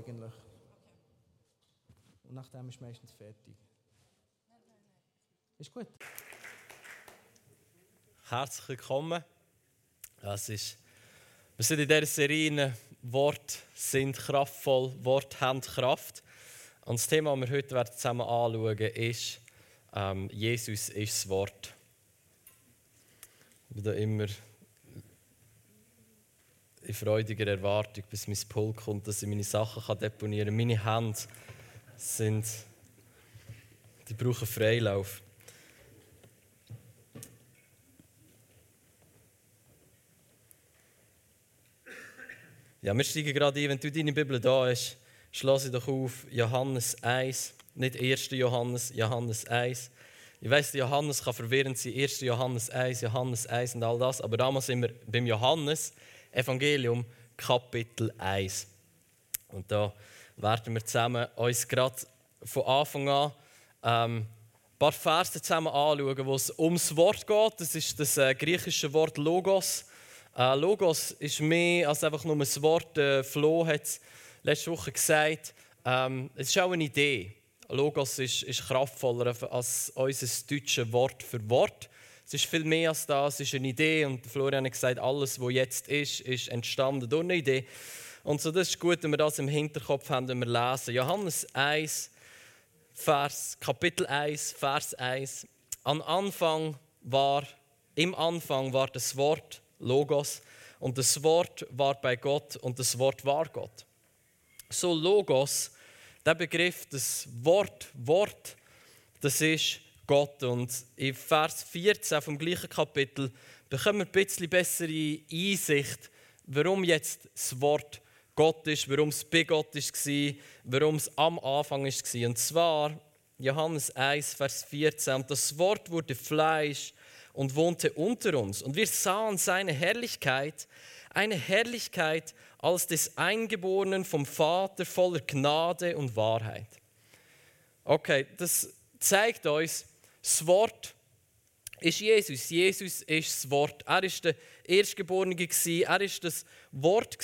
eigentlich. Und nachdem ist meistens fertig. Ist gut. Herzlich willkommen. Es ist, wir sind in dieser Serie Wort sind kraftvoll, Wort haben Kraft. Und das Thema, das wir heute zusammen anschauen werden, ist ähm, Jesus ist das Wort. Ich bin da immer in freudiger Erwartung, bis mein Pult kommt, dass ich meine Sachen deponieren kann. Meine Hände sind, die brauchen Freilauf. Ja, wir steigen gerade ein. Wenn du deine Bibel da hast, schloss sie doch auf Johannes 1. Nicht 1. Johannes, Johannes 1. Ich weiss, Johannes kann verwirrend sein. 1. Johannes 1, Johannes 1 und all das. Aber damals sind wir beim Johannes Evangelium, Kapitel 1. Und da werden wir zusammen uns gerade von Anfang an ähm, ein paar Verse zusammen anschauen, wo es ums Wort geht. Das ist das äh, griechische Wort Logos. Äh, Logos ist mehr als einfach nur ein Wort. Äh, Flo hat es letzte Woche gesagt. Ähm, es ist auch eine Idee. Logos ist, ist kraftvoller als unser deutsches Wort für Wort. Es ist viel mehr als das, es ist eine Idee. Und Florian hat gesagt, alles, was jetzt ist, ist entstanden durch eine Idee. Und so, das ist gut, wenn wir das im Hinterkopf haben, wenn wir lesen. Johannes 1, Vers, Kapitel 1, Vers 1. Am Anfang war, im Anfang war das Wort Logos und das Wort war bei Gott und das Wort war Gott. So Logos, der Begriff, das Wort, Wort, das ist Gott. Und in Vers 14 vom gleichen Kapitel bekommen wir ein bisschen bessere Einsicht, warum jetzt das Wort Gott ist, warum es bei Gott war, warum es am Anfang war. Und zwar Johannes 1, Vers 14. Und das Wort wurde Fleisch und wohnte unter uns. Und wir sahen seine Herrlichkeit, eine Herrlichkeit als des Eingeborenen vom Vater voller Gnade und Wahrheit. Okay, das zeigt uns, das Wort ist Jesus. Jesus ist das Wort. Er ist der Erstgeborene, er ist das Wort,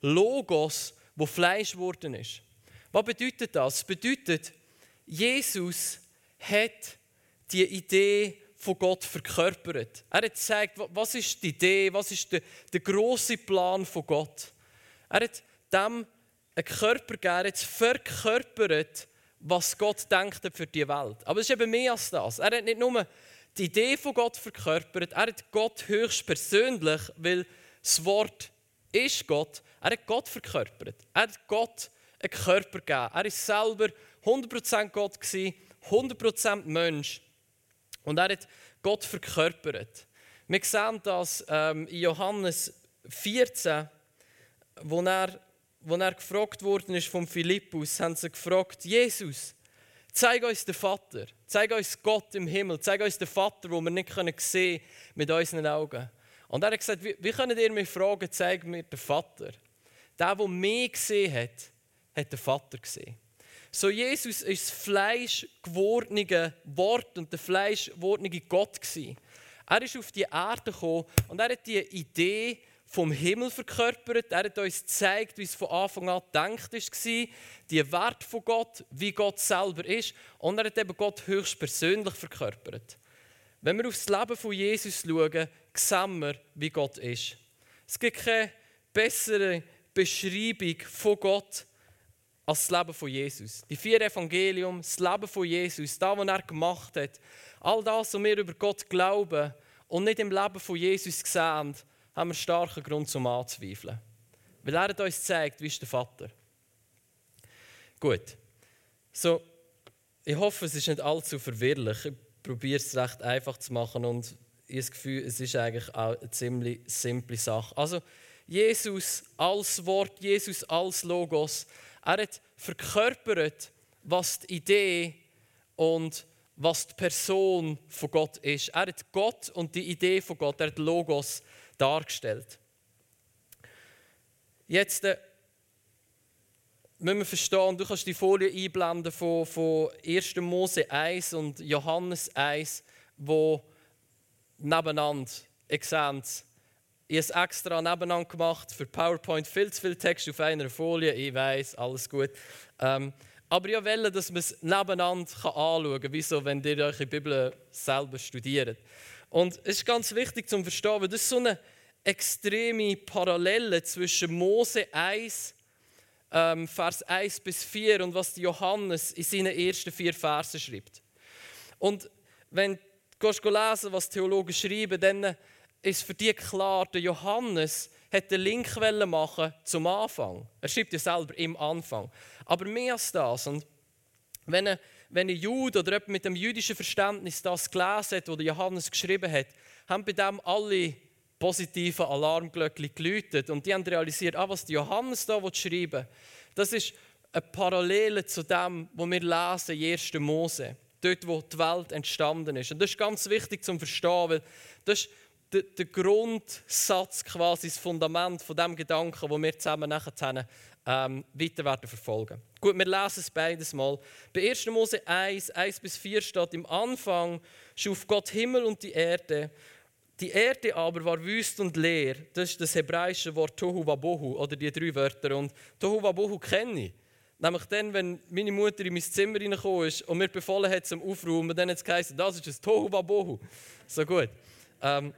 Logos, wo Fleisch geworden ist. Was bedeutet das? Das bedeutet, Jesus hat die Idee von Gott verkörpert. Er hat gezeigt, was ist die Idee, was ist der, der große Plan von Gott. Er hat dem einen Körper gegeben, er hat verkörpert, was Gott denkt für die Welt. Aber es ist eben mehr als das. Er hat nicht nur die Idee von Gott verkörpert, er hat Gott höchst persönlich, weil das Wort ist Gott. Er hat Gott verkörpert. Er hat Gott einen Körper gegeben. Er ist selber 100% Gott, 100% Mensch. Und er hat Gott verkörpert. Wir sehen das ähm, in Johannes 14, wo er, wo er gefragt worden ist von Philippus, haben sie gefragt, Jesus, zeig uns den Vater, zeig uns Gott im Himmel, zeig uns den Vater, wo wir nicht sehen können mit unseren Augen. Und er hat gesagt, wie, könnt ihr mich fragen, zeig mir den Vater? Der, der mich gesehen hat, hat den Vater gesehen. So Jesus ist das Fleisch gewordene Wort und der Fleisch gewordene Gott gewesen. Er ist auf die Erde gekommen und er hat die Idee vom Himmel verkörpert. Er hat uns gezeigt, wie es von Anfang an gedacht war, die Wert von Gott, wie Gott selber ist. Und er hat eben Gott höchst persönlich verkörpert. Wenn wir auf das Leben von Jesus schauen, sehen wir, wie Gott ist. Es gibt keine bessere Beschreibung von Gott als das Leben von Jesus. Die vier Evangelium, das Leben von Jesus, das, was er gemacht hat, all das, was wir über Gott glauben und nicht im Leben von Jesus sehen, haben wir starken Grund zum Anzweifeln. Weil er hat uns gezeigt, wie ist der Vater. Gut. So, ich hoffe, es ist nicht allzu verwirrlich. Ich probiere es recht einfach zu machen und ich habe das Gefühl, es ist eigentlich auch eine ziemlich simple Sache. Also, Jesus als Wort, Jesus als Logos, er hat verkörpert, was die Idee und was die Person von Gott ist. Er hat Gott und die Idee von Gott, er hat Logos dargestellt. Jetzt äh, müssen wir verstehen, du kannst die Folie einblenden von, von 1. Mose 1 und Johannes 1, wo nebeneinander, ihr seht Ich habe es extra nebeneinander gemacht für PowerPoint. Viel zu viel Text auf einer Folie. Ich weiß, alles gut. Ähm, aber ich wollte, dass man es nebeneinander anschauen kann, wie so, wenn ihr eure Bibel selber studiert. Und es ist ganz wichtig zu verstehen, weil das ist so eine extreme Parallele zwischen Mose 1, ähm, Vers 1 bis 4 und was Johannes in seinen ersten vier Versen schreibt. Und wenn du lesen was Theologen schreiben, dann ist für die klar, der Johannes hat den Link machen zum Anfang. Er schreibt ja selber im Anfang. Aber mehr als das. Und wenn ein, wenn ein Jude oder jemand mit dem jüdischen Verständnis das gelesen hat, was Johannes geschrieben hat, haben bei dem alle positiven Alarmglöckchen geläutet und die haben realisiert, ah, was Johannes da schreiben das ist eine Parallele zu dem, was wir lesen in 1. Mose, dort, wo die Welt entstanden ist. Und das ist ganz wichtig zu verstehen, weil das ist der, der Grundsatz, quasi das Fundament von dem Gedanken, wo wir zusammen nachher ähm, weiter werden verfolgen. Gut, wir lesen es beides mal. Bei 1. Mose 1, 1 bis 4 steht, im Anfang schuf Gott Himmel und die Erde. Die Erde aber war wüst und leer. Das ist das hebräische Wort Tohu Wabohu oder die drei Wörter. Und Tohu Wabohu kenne ich. Nämlich dann, wenn meine Mutter in mein Zimmer reingekommen ist und mir befohlen hat zum Aufräumen, dann hat es geheißen, das ist ein Tohu Wabohu. So gut. Ähm,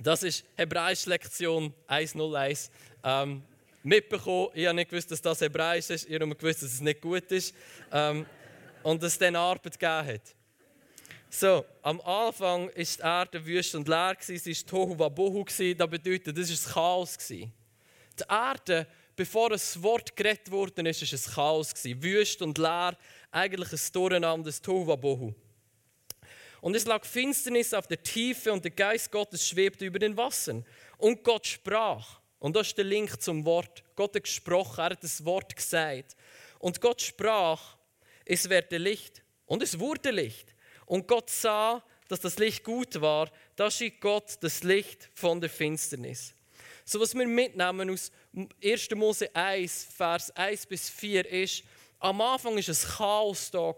das ist Hebräisch Lektion 101. Ähm, mitbekommen, ich habe nicht gewusst, dass das Hebräisch ist, ich habe nur gewusst, dass es nicht gut ist ähm, und dass es dann Arbeit gegeben hat. So, am Anfang war die Erde wüst und leer, sie war Tohu Wabohu, das bedeutet, das war ein Chaos. Die Erde, bevor ein Wort geredet wurde, war ein Chaos. Wüst und leer, eigentlich ein Durcheinander, ein Tohu Wabohu. Und es lag Finsternis auf der Tiefe und der Geist Gottes schwebte über den Wassern. Und Gott sprach. Und das ist der Link zum Wort. Gott hat gesprochen, er hat das Wort gesagt. Und Gott sprach, es werde Licht. Und es wurde Licht. Und Gott sah, dass das Licht gut war. Da schied Gott das Licht von der Finsternis. So was wir mitnehmen aus 1. Mose 1, Vers 1 bis 4 ist, am Anfang war ein Chaos da.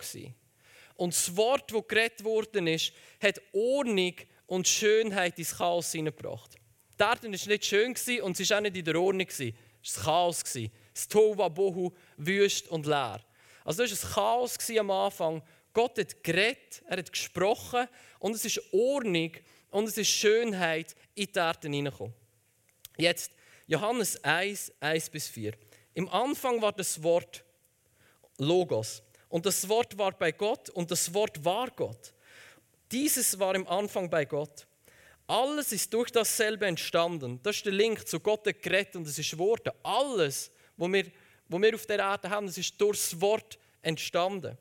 Und das Wort, das geredet worden ist, hat Ordnung und Schönheit ins Chaos hineingebracht. Die Erde war nicht schön und sie war auch nicht in der Ordnung. Es war Chaos. Das Tova Bohu, wüst und leer. Also das war Chaos am Anfang. Gott hat geredet, er hat gesprochen und es ist Ordnung und es ist Schönheit in die Erde hineingekommen. Jetzt Johannes 1, 1 bis 4. Im Anfang war das Wort Logos. Und das Wort war bei Gott und das Wort war Gott. Dieses war im Anfang bei Gott. Alles ist durch dasselbe entstanden. Das ist der Link zu Gott gerettet und es ist Worte. Alles, was wir, wo wir auf der Erde haben, das ist durch das Wort entstanden.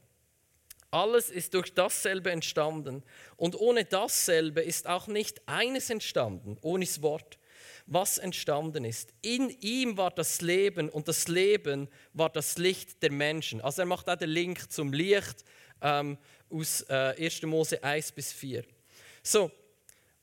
Alles ist durch dasselbe entstanden. Und ohne dasselbe ist auch nicht eines entstanden, ohne das Wort was entstanden ist. In ihm war das Leben und das Leben war das Licht der Menschen. Also er macht auch den Link zum Licht ähm, aus äh, 1. Mose 1 bis 4. So,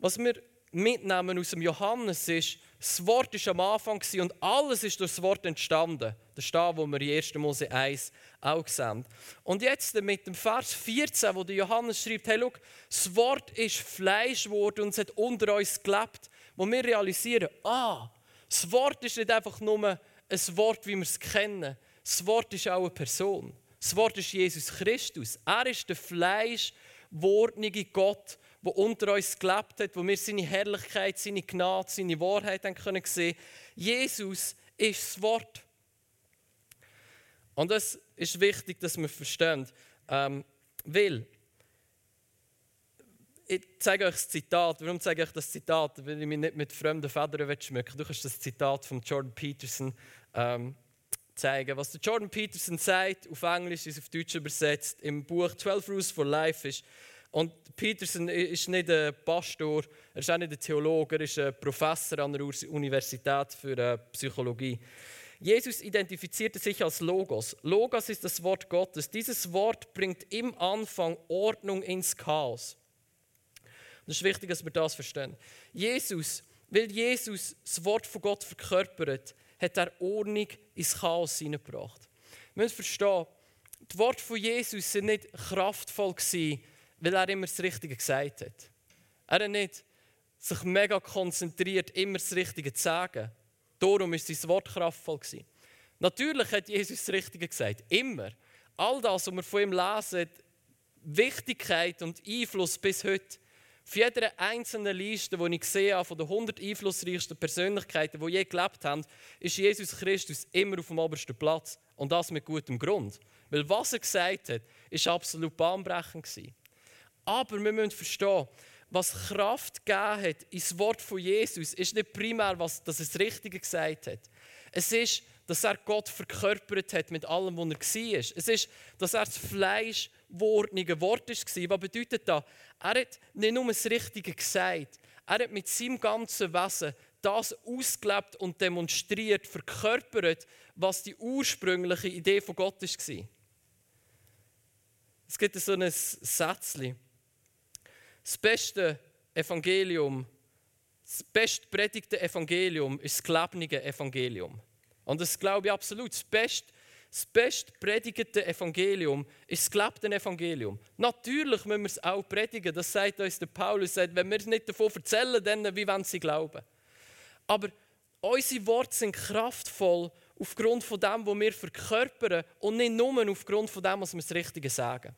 was wir mitnehmen aus dem Johannes ist, das Wort ist am Anfang und alles ist durch das Wort entstanden. Das ist da, wo wir in 1. Mose 1 auch sehen. Und jetzt mit dem Vers 14, wo der Johannes schreibt, hey, look, das Wort ist Fleisch geworden und es hat unter uns gelebt wo wir realisieren, ah, das Wort ist nicht einfach nur ein Wort, wie wir es kennen. Das Wort ist auch eine Person. Das Wort ist Jesus Christus. Er ist der fleischwordnige Gott, der unter uns gelebt hat, wo wir seine Herrlichkeit, seine Gnade, seine Wahrheit haben können sehen. Jesus ist das Wort. Und das ist wichtig, dass wir verstehen. Ähm, weil ich zeige euch das Zitat. Warum zeige ich euch das Zitat? Weil ich mich nicht mit fremden Federn schmücken Du kannst das Zitat von Jordan Peterson ähm, zeigen. Was der Jordan Peterson sagt, auf Englisch ist auf Deutsch übersetzt, im Buch 12 Rules for Life ist. Und Peterson ist nicht ein Pastor, er ist auch nicht ein Theologe, er ist ein Professor an der Universität für äh, Psychologie. Jesus identifizierte sich als Logos. Logos ist das Wort Gottes. Dieses Wort bringt im Anfang Ordnung ins Chaos. Es ist wichtig, dass wir das verstehen. Jesus, weil Jesus das Wort von Gott verkörpert, hat er Ordnung ins Chaos hineingebracht. Wir müssen verstehen, die Worte von Jesus sind nicht kraftvoll gewesen, weil er immer das Richtige gesagt hat. Er hat nicht sich mega konzentriert, immer das Richtige zu sagen. Darum ist sein Wort kraftvoll. Gewesen. Natürlich hat Jesus das Richtige gesagt. Immer. All das, was wir von ihm lesen, Wichtigkeit und Einfluss bis heute. Auf jeder einzelnen Liste, die ich gesehen habe, von den 100 einflussreichsten Persönlichkeiten, die je gelebt haben, ist Jesus Christus immer auf dem obersten Platz. Und das mit gutem Grund. Weil was er gesagt hat, ist absolut bahnbrechend. Aber wir müssen verstehen, was Kraft gegeben hat ins Wort von Jesus, ist nicht primär, was, dass er das Richtige gesagt hat. Es ist, dass er Gott verkörpert hat mit allem, was er war. Es ist, dass er das Fleisch wortnige Wort war. Was bedeutet das? Er hat nicht nur das Richtige gesagt, er hat mit seinem ganzen Wesen das ausgelebt und demonstriert, verkörpert, was die ursprüngliche Idee von Gott war. Es gibt so ein Sätzchen. Das beste Evangelium, das bestpredigte Evangelium ist das gelebnige Evangelium. Und das glaube ich absolut. Das beste das bestpredigte Evangelium ist das gelebte Evangelium. Natürlich müssen wir es auch predigen. Das sagt uns der Paulus. Sagt, wenn wir es nicht davon erzählen, dann wie wollen sie glauben? Aber unsere Worte sind kraftvoll aufgrund von dem, was wir verkörpern und nicht nur aufgrund von dem, was wir das Richtige sagen.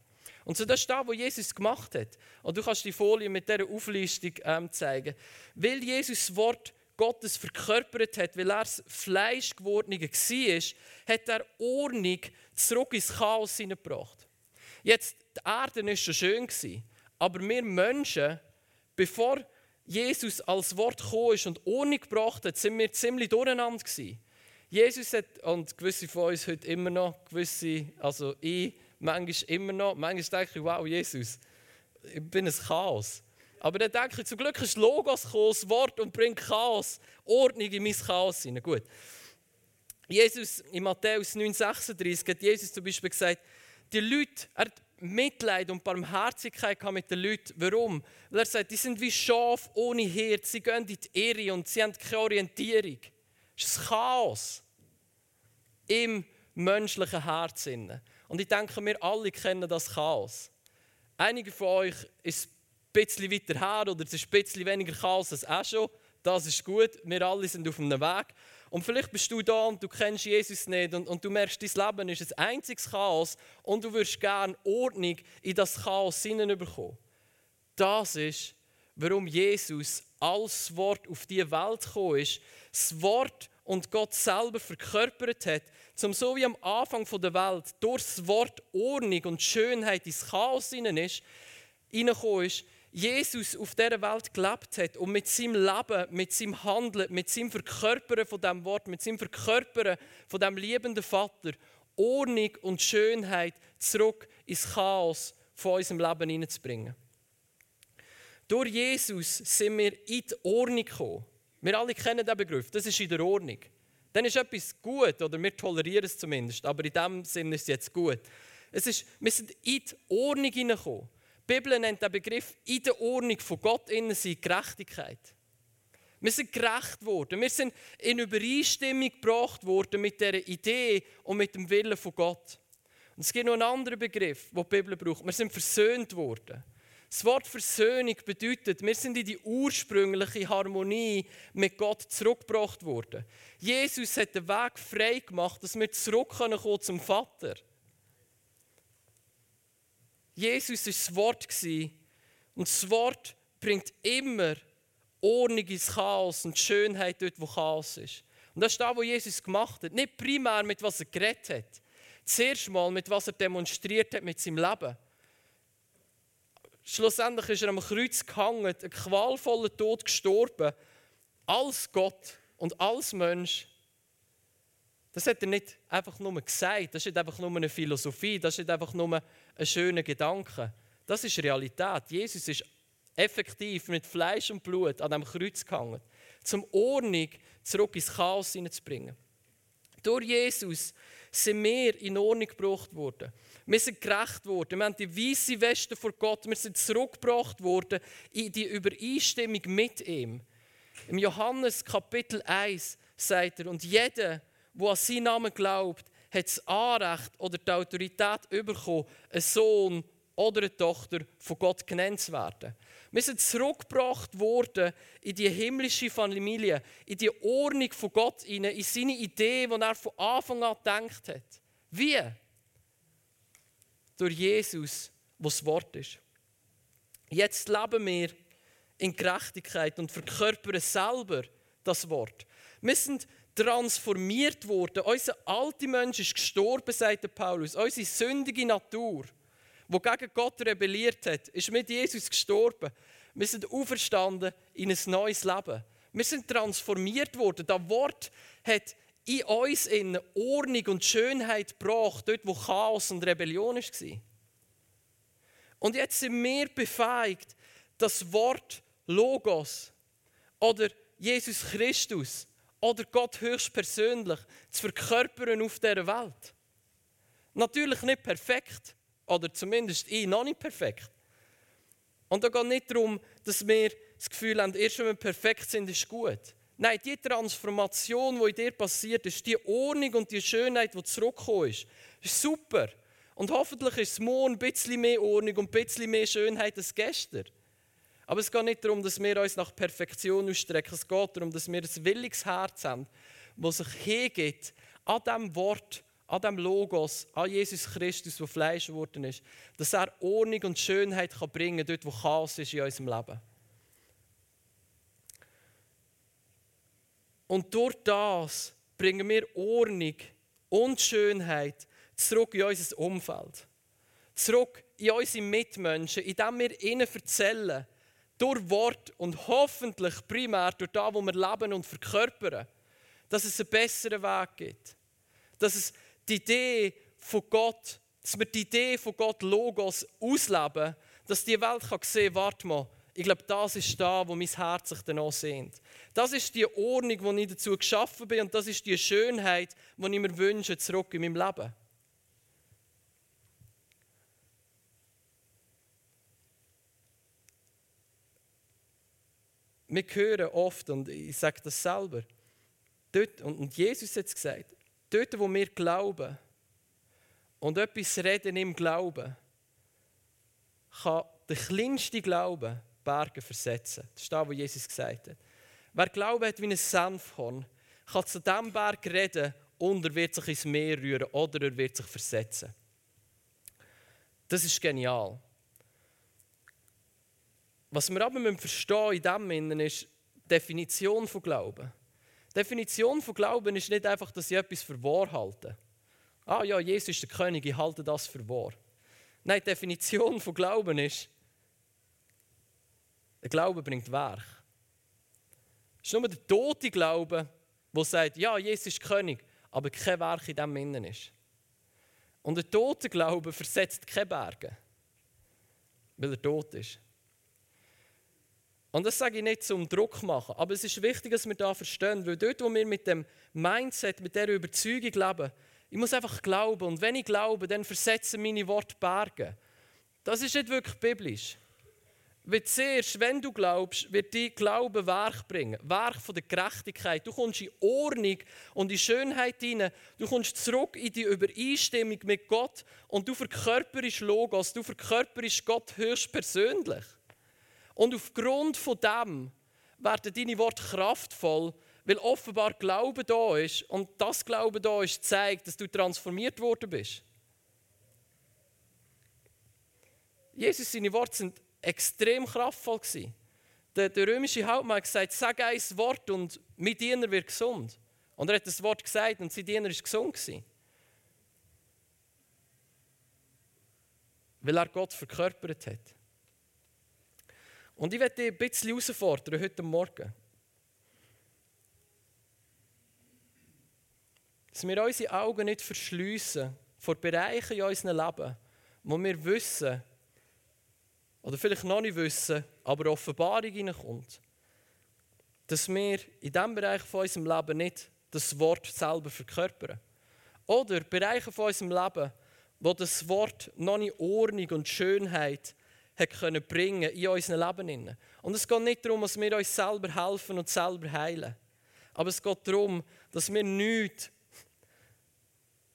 Und so das ist das, was Jesus gemacht hat. Und du kannst die Folie mit dieser Auflistung ähm, zeigen. Weil Jesus das Wort Gottes verkörpert hat, weil er das Fleischgewordene war, hat er Ordnung zurück ins Chaos hineingebracht. Jetzt, die Erde war schon schön, aber wir Menschen, bevor Jesus als Wort gekommen ist und Ordnung gebracht hat, sind wir ziemlich durcheinander gewesen. Jesus hat, und gewisse von uns heute immer noch, gewisse, also ich, manchmal immer noch, manchmal denke ich, wow, Jesus, ich bin ein Chaos. Aber dann denke ich, zum Glück ist Logos gekommen, das Wort, und bringt Chaos, Ordnung in mein Chaos hinein. Gut. Jesus, in Matthäus 9,36 hat Jesus zum Beispiel gesagt, die Leute, er hat Mitleid und Barmherzigkeit mit den Leuten. Warum? Weil er sagt, die sind wie Schaf ohne Hirt, sie gehen in die Irre und sie haben keine Orientierung. Es ist Chaos im menschlichen Herzen. Und ich denke, wir alle kennen das Chaos. Einige von euch ist bisschen weiter her oder es ist ein bisschen weniger Chaos als auch schon. Das ist gut, wir alle sind auf einem Weg. Und vielleicht bist du da und du kennst Jesus nicht und, und du merkst, dein Leben ist ein einziges Chaos und du würdest gerne Ordnung in das Chaos hineinbekommen. Das ist, warum Jesus als Wort auf diese Welt gekommen ist, das Wort und Gott selber verkörpert hat, zum so wie am Anfang der Welt durch das Wort Ordnung und Schönheit ins Chaos hinein ist, ist, Jesus auf dieser Welt gelebt hat und mit seinem Leben, mit seinem Handeln, mit seinem Verkörpern von dem Wort, mit seinem Verkörpern von dem liebenden Vater Ordnung und Schönheit zurück ins Chaos von unserem Leben hineinzubringen. Durch Jesus sind wir in die Ordnung gekommen. Wir alle kennen diesen Begriff, das ist in der Ordnung. Dann ist etwas gut, oder wir tolerieren es zumindest, aber in diesem Sinne ist es jetzt gut. Es ist, wir sind in die Ordnung hineingekommen. Die Bibel nennt den Begriff in der Ordnung von Gott innen sein Gerechtigkeit. Wir sind gerecht worden. Wir sind in Übereinstimmung gebracht worden mit dieser Idee und mit dem Willen von Gott. Und es gibt noch einen anderen Begriff, den die Bibel braucht. Wir sind versöhnt worden. Das Wort Versöhnung bedeutet, wir sind in die ursprüngliche Harmonie mit Gott zurückgebracht worden. Jesus hat den Weg frei gemacht, dass wir zurückkommen zum Vater. Jesus war das Wort und das Wort bringt immer Ordnung ins Chaos und Schönheit dort, wo Chaos ist. Und das ist das, was Jesus gemacht hat. Nicht primär mit was er geredet hat. Zuerst mal mit was er demonstriert hat mit seinem Leben. Schlussendlich ist er am Kreuz gehangen, einen qualvollen Tod gestorben, als Gott und als Mensch. Das hat er nicht einfach nur gesagt, das ist nicht einfach nur eine Philosophie, das ist nicht einfach nur ein schöner Gedanke. Das ist Realität. Jesus ist effektiv mit Fleisch und Blut an dem Kreuz gehangen, zum Ordnung zurück ins Chaos hineinzubringen. Durch Jesus sind wir in Ordnung gebracht worden. Wir sind gerecht worden. Wir haben die weiße Weste vor Gott. Wir sind zurückgebracht worden in die Übereinstimmung mit ihm. Im Johannes Kapitel 1 sagt er, und jeder, der an seinen Namen glaubt, hat das Anrecht oder die Autorität bekommen, ein Sohn oder eine Tochter von Gott genannt zu werden. Wir sind zurückgebracht worden in die himmlische Familie, in die Ordnung von Gott, in seine Idee, die er von Anfang an gedacht hat. Wie? Durch Jesus, was das Wort ist. Jetzt leben wir in Gerechtigkeit und verkörpern selber das Wort. Wir sind transformiert worden. Unser alter Mensch ist gestorben, sagt Paulus. Unsere sündige Natur, die gegen Gott rebelliert hat, ist mit Jesus gestorben. Wir sind auferstanden in ein neues Leben. Wir sind transformiert worden. Das Wort hat in uns in Ordnung und Schönheit gebracht, dort wo Chaos und Rebellion war. Und jetzt sind wir befähigt, das Wort Logos oder Jesus Christus oder Gott höchstpersönlich zu verkörpern auf dieser Welt. Natürlich nicht perfekt, oder zumindest ich noch nicht perfekt. Und da geht nicht darum, dass wir das Gefühl haben, erst wenn wir perfekt sind, ist gut. Nein, die Transformation, die in dir passiert ist, die Ordnung und die Schönheit, die zurückgekommen ist, ist super. Und hoffentlich ist es morgen ein bisschen mehr Ordnung und ein bisschen mehr Schönheit als gestern. Aber es geht nicht darum, dass wir uns nach Perfektion ausstrecken. Es geht darum, dass wir ein williges Herz haben, das sich hingeht an dem Wort, an dem Logos, an Jesus Christus, der Fleisch geworden ist. Dass er Ordnung und Schönheit kann bringen kann, dort wo Chaos ist in unserem Leben. Und durch das bringen wir Ordnung und Schönheit zurück in unser Umfeld. Zurück in unsere Mitmenschen, indem wir ihnen erzählen, durch Wort und hoffentlich primär durch das, wo wir leben und verkörpern, dass es einen besseren Weg gibt. Dass es die Idee von Gott, dass wir die Idee von Gott Logos ausleben, dass die Welt kann sehen kann, warte mal, ich glaube, das ist da, wo mein Herz sich dann sehnt. Das ist die Ordnung, die ich dazu geschaffen bin und das ist die Schönheit, die ich mir wünsche, zurück in meinem Leben. Wir hören oft, und ich sage das selber, dort, und Jesus hat es gesagt, dort, wo wir glauben und etwas reden im Glauben, kann der kleinste Glaube Berge versetzen. Das ist das, was Jesus gesagt hat. Wer Glaube hat wie ein Senfhorn, kann zu diesem Berg reden und er wird sich ins Meer rühren oder er wird sich versetzen. Das ist genial. Was wir aber verstehen in dem Innen ist die Definition von Glauben. Die Definition von Glauben ist nicht einfach, dass ich etwas für wahr halte. Ah ja, Jesus ist der König, ich halte das für wahr. Nein, die Definition von Glauben ist, der Glaube bringt Werk. Es ist nur der tote Glaube, der sagt, ja, Jesus ist König, aber kein Werk in dem Innen ist. Und der tote Glaube versetzt keine Berge, weil er tot ist. Und das sage ich nicht zum Druck machen, aber es ist wichtig, dass wir da verstehen, weil dort, wo wir mit dem Mindset, mit der Überzeugung leben, ich muss einfach glauben und wenn ich glaube, dann versetzen meine Worte Berge. Das ist nicht wirklich biblisch. Weil zuerst, wenn du glaubst, wird dein Glaube Werk bringen. Werk von der Gerechtigkeit. Du kommst in Ordnung und in Schönheit hinein. Du kommst zurück in die Übereinstimmung mit Gott und du verkörperst Logos, du verkörperst Gott höchstpersönlich. Und aufgrund von dem werden deine Worte kraftvoll, weil offenbar Glaube da ist und das Glaube da ist, zeigt, dass du transformiert worden bist. Jesus, seine Worte sind extrem kraftvoll. Gewesen. Der, der römische Hauptmann hat gesagt, sag ein Wort und mein Diener wird gesund. Und er hat das Wort gesagt und sein Diener ist gesund. Gewesen. Weil er Gott verkörpert hat. Und ich werde dich ein bisschen herausfordern heute Morgen. Dass wir unsere Augen nicht verschliessen vor Bereichen in unserem Leben, wo wir wissen, oder vielleicht noch nicht wissen, aber Offenbarung hineinkommt, dass wir in diesem Bereich von unserem Leben nicht das Wort selber verkörpern. Oder Bereiche von unserem Leben, wo das Wort noch nicht Ordnung und Schönheit hat können bringen in unserem Leben. Und es geht nicht darum, dass wir uns selber helfen und selber heilen. Aber es geht darum, dass wir nichts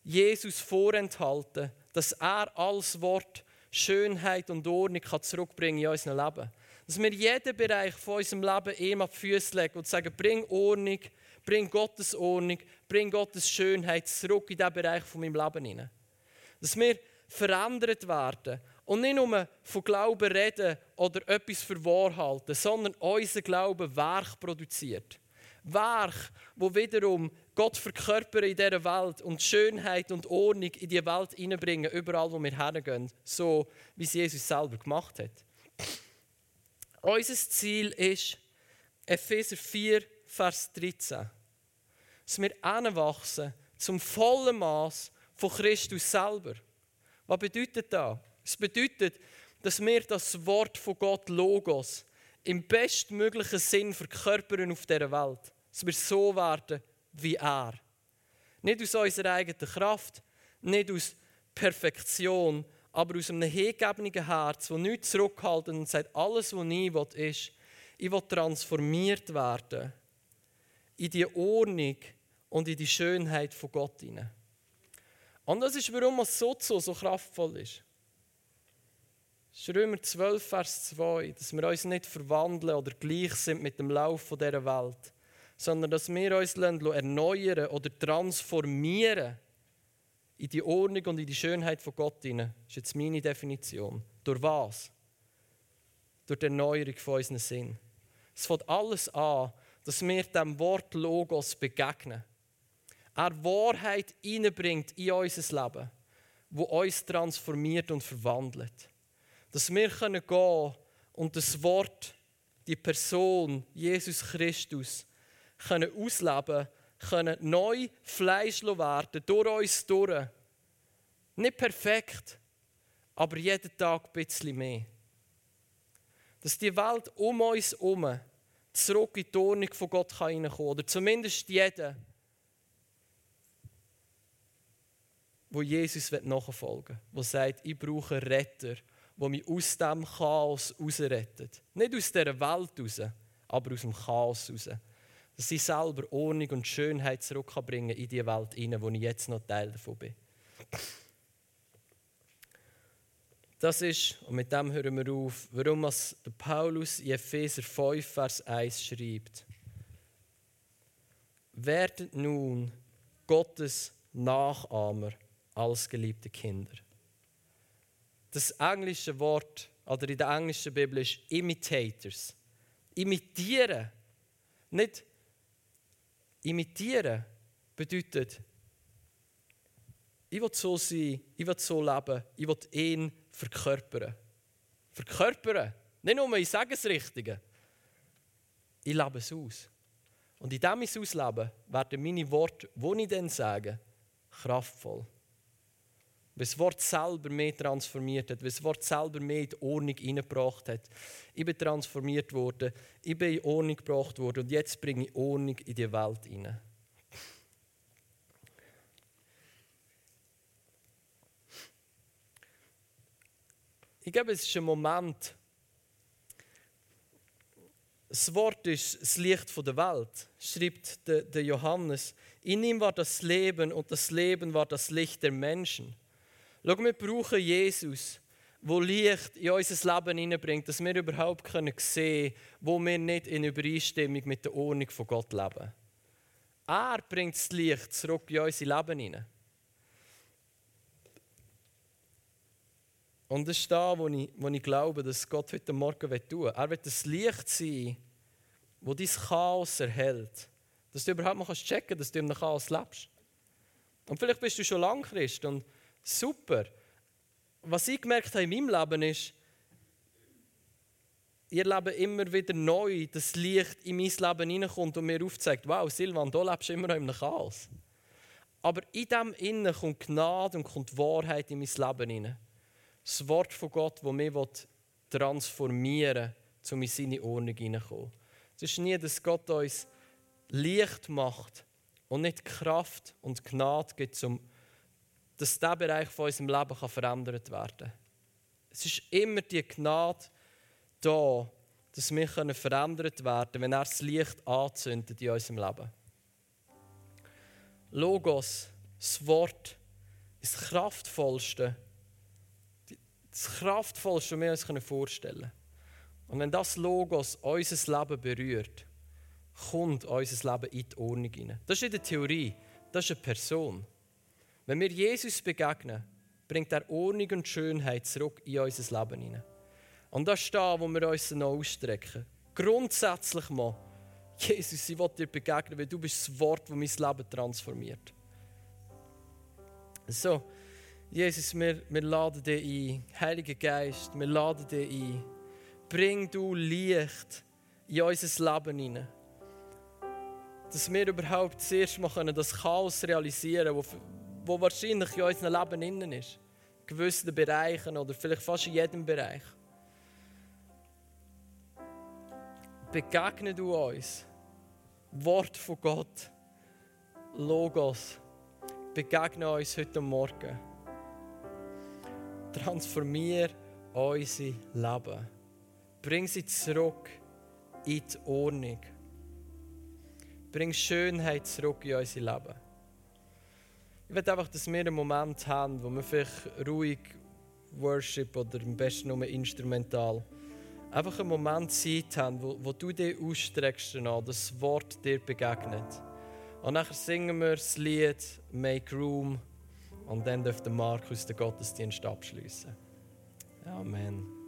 Jesus vorenthalten, dass er als Wort Schönheit und Ordnung kann zurückbringen in unserem Leben. Dass wir jeden Bereich von unserem Leben ihm auf die Füße legen und sagen, bring Ordnung, bring Gottes Ordnung, bring Gottes Schönheit zurück in diesen Bereich von meinem Leben. Dass wir verändert werden und nicht nur von Glauben reden oder etwas für wahr halten, sondern unser Glaube Werk produziert. Werk, wo wiederum Gott verkörpern in dieser Welt und Schönheit und Ordnung in die Welt hineinbringen, überall, wo wir hergehen, so wie es Jesus selber gemacht hat. Unser Ziel ist Epheser 4, Vers 13, dass wir anwachsen zum vollen Maß von Christus selber. Was bedeutet das? Es bedeutet, dass wir das Wort von Gott Logos im bestmöglichen Sinn verkörpern auf dieser Welt. Dass wir so werden wie er. Nicht aus unserer eigenen Kraft, nicht aus Perfektion, aber aus einem hingegebenen Herz, das nichts zurückhalten und sagt, alles, was ich will, ist, ich will transformiert werden in die Ordnung und in die Schönheit von Gott. Und das ist, warum es so, so kraftvoll ist. Das Römer 12, Vers 2, dass wir uns nicht verwandeln oder gleich sind mit dem Lauf dieser Welt, sondern dass wir uns erneuern oder transformieren in die Ordnung und in die Schönheit von Gott hinein. Das ist jetzt meine Definition. Durch was? Durch die Erneuerung von unserem Sinn. Es fängt alles an, dass wir dem Wort Logos begegnen. Er Wahrheit hineinbringt in unser Leben, wo uns transformiert und verwandelt. Dass wir gehen können und das Wort, die Person, Jesus Christus, können ausleben können, neu Fleisch werden, durch uns durch. Nicht perfekt, aber jeden Tag ein bisschen mehr. Dass die Welt um uns herum zurück in die Ordnung von Gott hineinkommen kann. Oder zumindest jeder, wo Jesus nachfolgen will, der sagt, ich brauche einen Retter, der mich aus dem Chaos herausrettet. Nicht aus dieser Welt raus, aber aus dem Chaos raus dass sie selber Ordnung und Schönheit zurückbringen in die Welt hinein, wo ich jetzt noch Teil davon bin. Das ist, und mit dem hören wir auf, warum es Paulus in Epheser 5, Vers 1 schreibt. Werdet nun Gottes Nachahmer als geliebte Kinder. Das englische Wort, oder in der englischen Bibel ist Imitators. Imitieren. Nicht Imitieren bedeutet, ich will so sein, ich will so leben, ich will ihn verkörpern. Verkörpern. Nicht nur, ich sage es Richtige. Ich lebe es aus. Und in dem ich es auslebe, werden meine Worte, die ich dann sage, kraftvoll. Weil das Wort selber mehr transformiert hat, weil das Wort selber mehr in die Ordnung hineingebracht hat. Ich bin transformiert worden, ich bin in Ordnung gebracht worden und jetzt bringe ich Ordnung in die Welt hinein. Ich glaube, es ist ein Moment. Das Wort ist das Licht der Welt, schreibt der Johannes. In ihm war das Leben und das Leben war das Licht der Menschen. Schau, wir brauchen Jesus, der Licht in unser Leben hineinbringt, dass wir überhaupt sehen können, wo wir nicht in Übereinstimmung mit der Ordnung von Gott leben. Er bringt das Licht zurück in unser Leben hinein. Und das ist da, wo ich, wo ich glaube, dass Gott heute Morgen tun will. Er wird das Licht sein, das dein Chaos erhält. Dass du überhaupt mal checken kannst, dass du einem Chaos lebst. Und vielleicht bist du schon lange Christ und Super. Was ich gemerkt habe in meinem Leben ist, ihr Leben immer wieder neu, das Licht in mein Leben hineinkommt und mir aufzeigt, wow, Silvan, du lebst immer noch einem Chaos. Aber in dem Innen kommt Gnade und kommt Wahrheit in mein Leben hinein. Das Wort von Gott, das mich transformieren will, um in seine Ordnung hineinzukommen. Es ist nie, dass Gott uns Licht macht und nicht Kraft und Gnade gibt, um dass dieser Bereich von unserem Leben kann verändert werden kann. Es ist immer die Gnade da, dass wir verändert werden können, wenn er das Licht anzündet in unserem Leben. Logos, das Wort, ist das kraftvollste, das Kraftvollste, was wir uns vorstellen können. Und wenn das Logos unser Leben berührt, kommt unser Leben in die Ordnung hinein. Das ist in der Theorie, das ist eine Person. Wenn wir Jesus begegnen, bringt er Ordnung und Schönheit zurück in unser Leben hinein. Und das ist da, wo wir uns ausstrecken. Grundsätzlich mal, Jesus, ich will dir begegnen, weil du bist das Wort, das mein Leben transformiert. So, Jesus, wir, wir laden dich ein. Heiliger Geist, wir laden dich ein. Bring du Licht in unser Leben hinein. Dass wir überhaupt zuerst mal das Chaos realisieren können, wo wahrscheinlich in unserem Leben innen ist. In gewissen Bereichen oder vielleicht fast in jedem Bereich. Begegne du uns. Wort von Gott. Logos. Begegne uns heute Morgen. Transformier unser Leben. Bring sie zurück in die Ordnung. Bring Schönheit zurück in unser Leben. Ich will einfach, dass wir einen Moment haben, wo wir vielleicht ruhig Worship oder am besten nur instrumental einfach einen Moment Zeit haben, wo, wo du dich ausstreckst, danach, das Wort dir begegnet. Und nachher singen wir das Lied Make Room und dann dürfte Markus den Gottesdienst abschließen. Amen.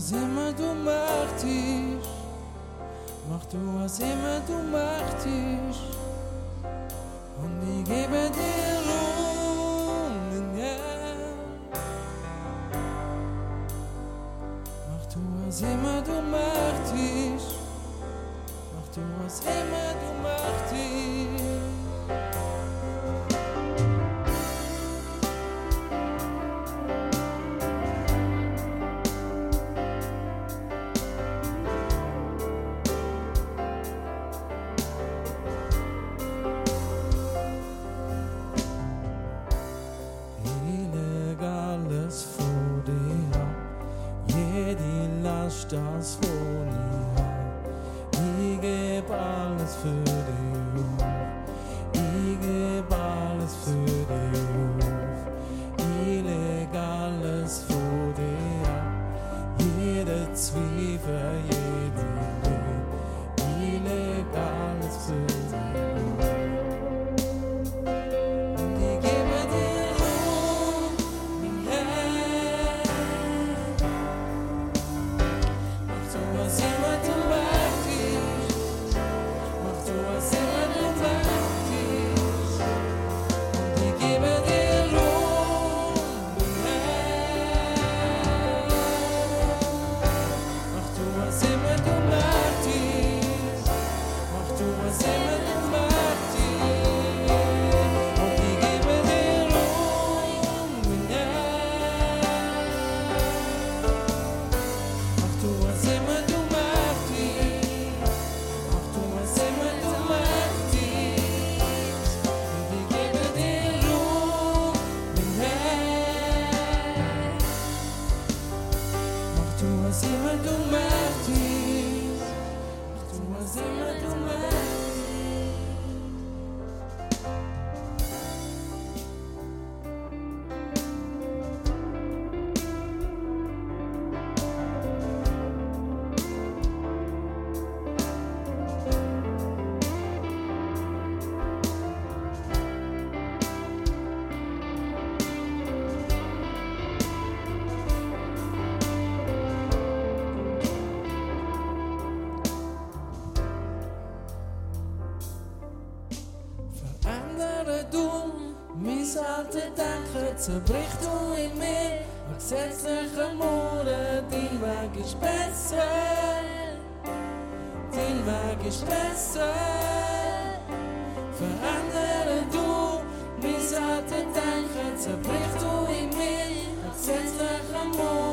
Was immer du möchtest. Mach du, was immer du möchtest. Und ich gebe dir Ruhm, Herr. Mach du, was immer du möchtest. Mach du, was immer du. Du. Mein alte Denken zerbricht du in mir. An gesetzlichen Mauern, dein Weg ist besser. Dein Weg ist besser. Verändere du. Mein alte Denken zerbricht du in mir. An gesetzlichen Mauern,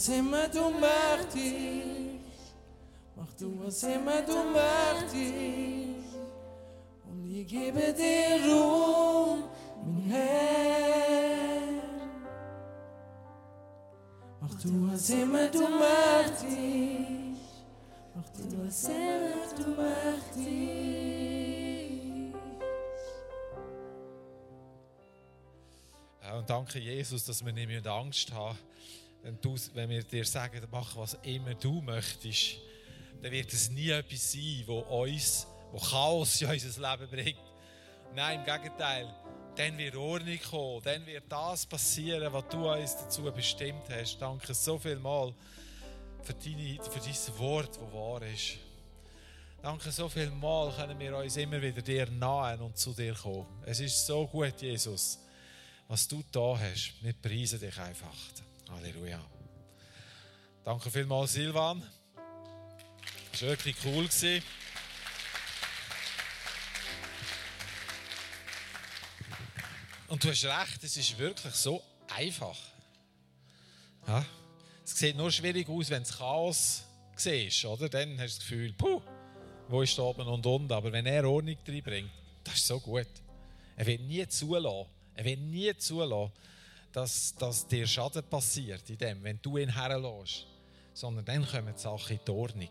was immer du möchtest. Mach du, was immer du möchtest. Und ich gebe dir Ruhe, mein Herr. Mach du, was immer du möchtest. Mach du, was immer du möchtest. Ja, und danke Jesus, dass wir nicht mehr Angst haben. Wenn, du, wenn wir dir sagen, mach was immer du möchtest, dann wird es nie etwas sein, wo uns, wo Chaos in unser Leben bringt. Nein, im Gegenteil. Dann wird Ordnung kommen, dann wird das passieren, was du uns dazu bestimmt hast. Danke so viel mal für, für dein Wort, das wahr ist. Danke so viel mal können wir uns immer wieder dir nahen und zu dir kommen. Es ist so gut, Jesus was du da hast. Wir preisen dich einfach. Halleluja. Danke vielmals, Silvan. Das war wirklich cool. Und du hast recht, es ist wirklich so einfach. Ja? Es sieht nur schwierig aus, wenn es Chaos siehst, oder? Dann hast du das Gefühl, puh, wo ist oben und unten? Aber wenn er Ordnung reinbringt, das ist so gut. Er wird nie zulassen, er wird nie zulassen, dass, dass dir Schaden passiert in dem, wenn du ihn herlässt. Sondern dann kommen die Sachen in die Ordnung.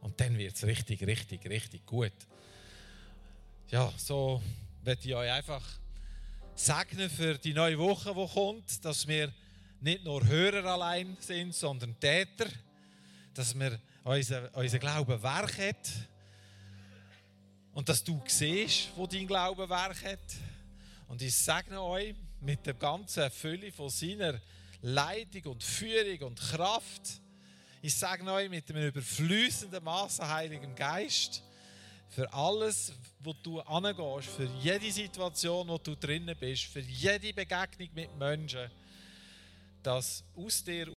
Und dann wird es richtig, richtig, richtig gut. Ja, so werde ich euch einfach segnen für die neue Woche, die kommt, dass wir nicht nur Hörer allein sind, sondern Täter. Dass wir unser, unser Glauben Werk. Und dass du siehst, wo dein Glaube Werk hat. Und ich segne euch mit der ganzen Fülle von seiner Leitung und Führung und Kraft. Ich segne euch mit einem überflüssenden Massen Heiligen Geist für alles, wo du angehst, für jede Situation, wo du drinnen bist, für jede Begegnung mit Menschen, dass aus dir